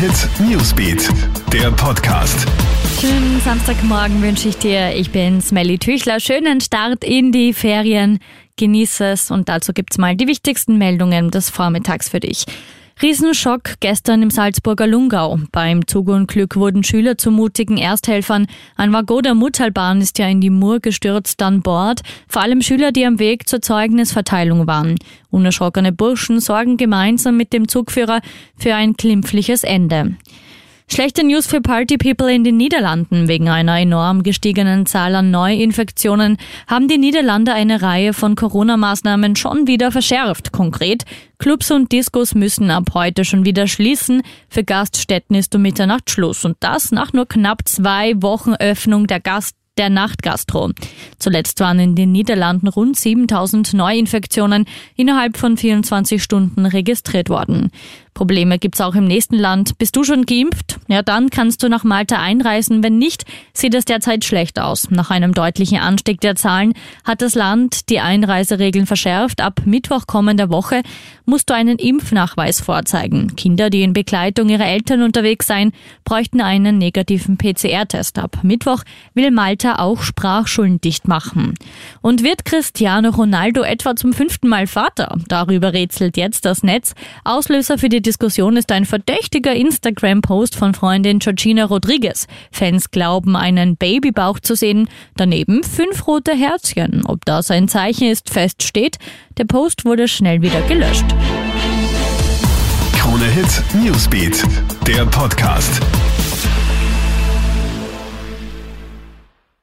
Hit Newsbeat, der Podcast. Schönen Samstagmorgen wünsche ich dir. Ich bin Smelly Tüchler. Schönen Start in die Ferien. Genieße es und dazu gibt's mal die wichtigsten Meldungen des Vormittags für dich. Riesenschock gestern im Salzburger Lungau. Beim Zugunglück wurden Schüler zu mutigen Ersthelfern. Ein Waggon der Muttalbahn ist ja in die Mur gestürzt an Bord. Vor allem Schüler, die am Weg zur Zeugnisverteilung waren. Unerschrockene Burschen sorgen gemeinsam mit dem Zugführer für ein glimpfliches Ende. Schlechte News für Party People in den Niederlanden. Wegen einer enorm gestiegenen Zahl an Neuinfektionen haben die Niederlande eine Reihe von Corona-Maßnahmen schon wieder verschärft. Konkret, Clubs und Discos müssen ab heute schon wieder schließen. Für Gaststätten ist um Mitternacht Schluss. Und das nach nur knapp zwei Wochen Öffnung der Gast der Nachtgastro. Zuletzt waren in den Niederlanden rund 7000 Neuinfektionen innerhalb von 24 Stunden registriert worden. Probleme gibt's auch im nächsten Land. Bist du schon geimpft? Ja, dann kannst du nach Malta einreisen. Wenn nicht, sieht es derzeit schlecht aus. Nach einem deutlichen Anstieg der Zahlen hat das Land die Einreiseregeln verschärft. Ab Mittwoch kommender Woche musst du einen Impfnachweis vorzeigen. Kinder, die in Begleitung ihrer Eltern unterwegs seien, bräuchten einen negativen PCR-Test. Ab Mittwoch will Malta auch Sprachschulen dicht machen. Und wird Cristiano Ronaldo etwa zum fünften Mal Vater? Darüber rätselt jetzt das Netz. Auslöser für die Diskussion ist ein verdächtiger Instagram-Post von Freundin Georgina Rodriguez. Fans glauben, einen Babybauch zu sehen, daneben fünf rote Herzchen. Ob das ein Zeichen ist, feststeht. Der Post wurde schnell wieder gelöscht. Krone Hit Newsbeat, der Podcast.